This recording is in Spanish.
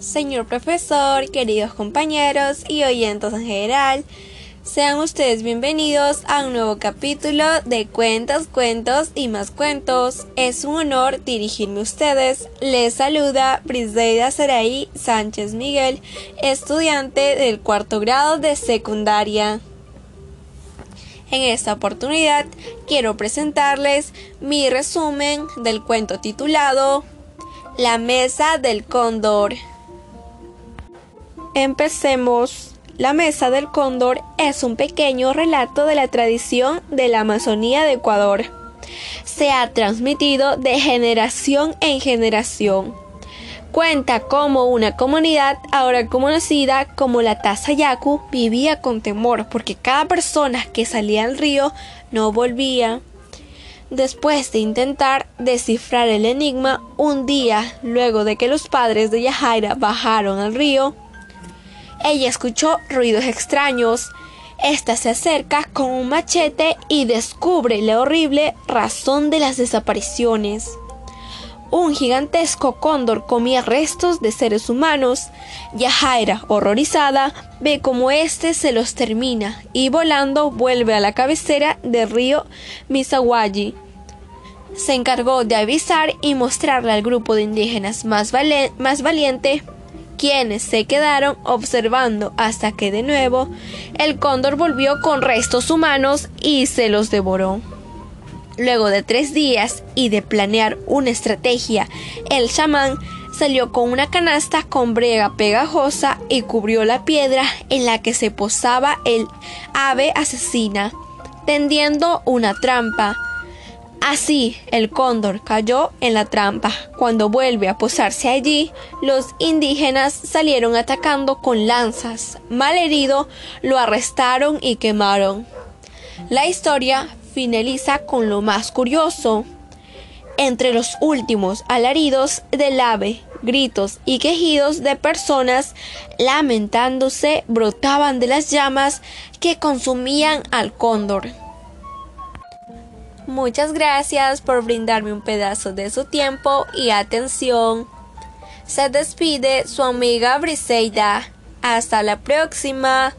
Señor profesor, queridos compañeros y oyentes en general, sean ustedes bienvenidos a un nuevo capítulo de Cuentos, Cuentos y más cuentos. Es un honor dirigirme a ustedes. Les saluda Briseida Saraí Sánchez Miguel, estudiante del cuarto grado de secundaria. En esta oportunidad quiero presentarles mi resumen del cuento titulado La Mesa del Cóndor. Empecemos. La Mesa del Cóndor es un pequeño relato de la tradición de la Amazonía de Ecuador. Se ha transmitido de generación en generación cuenta cómo una comunidad, ahora conocida como la Taza Yaku, vivía con temor porque cada persona que salía al río no volvía. Después de intentar descifrar el enigma, un día, luego de que los padres de Yajaira bajaron al río, ella escuchó ruidos extraños. Esta se acerca con un machete y descubre la horrible razón de las desapariciones. Un gigantesco cóndor comía restos de seres humanos. Yajaira, horrorizada, ve cómo éste se los termina y volando vuelve a la cabecera del río Misawayi. Se encargó de avisar y mostrarle al grupo de indígenas más, más valiente, quienes se quedaron observando hasta que de nuevo el cóndor volvió con restos humanos y se los devoró. Luego de tres días y de planear una estrategia, el chamán salió con una canasta con brega pegajosa y cubrió la piedra en la que se posaba el ave asesina, tendiendo una trampa. Así, el cóndor cayó en la trampa. Cuando vuelve a posarse allí, los indígenas salieron atacando con lanzas. Mal herido, lo arrestaron y quemaron. La historia finaliza con lo más curioso. Entre los últimos alaridos del ave, gritos y quejidos de personas lamentándose brotaban de las llamas que consumían al cóndor. Muchas gracias por brindarme un pedazo de su tiempo y atención. Se despide su amiga Briseida. Hasta la próxima.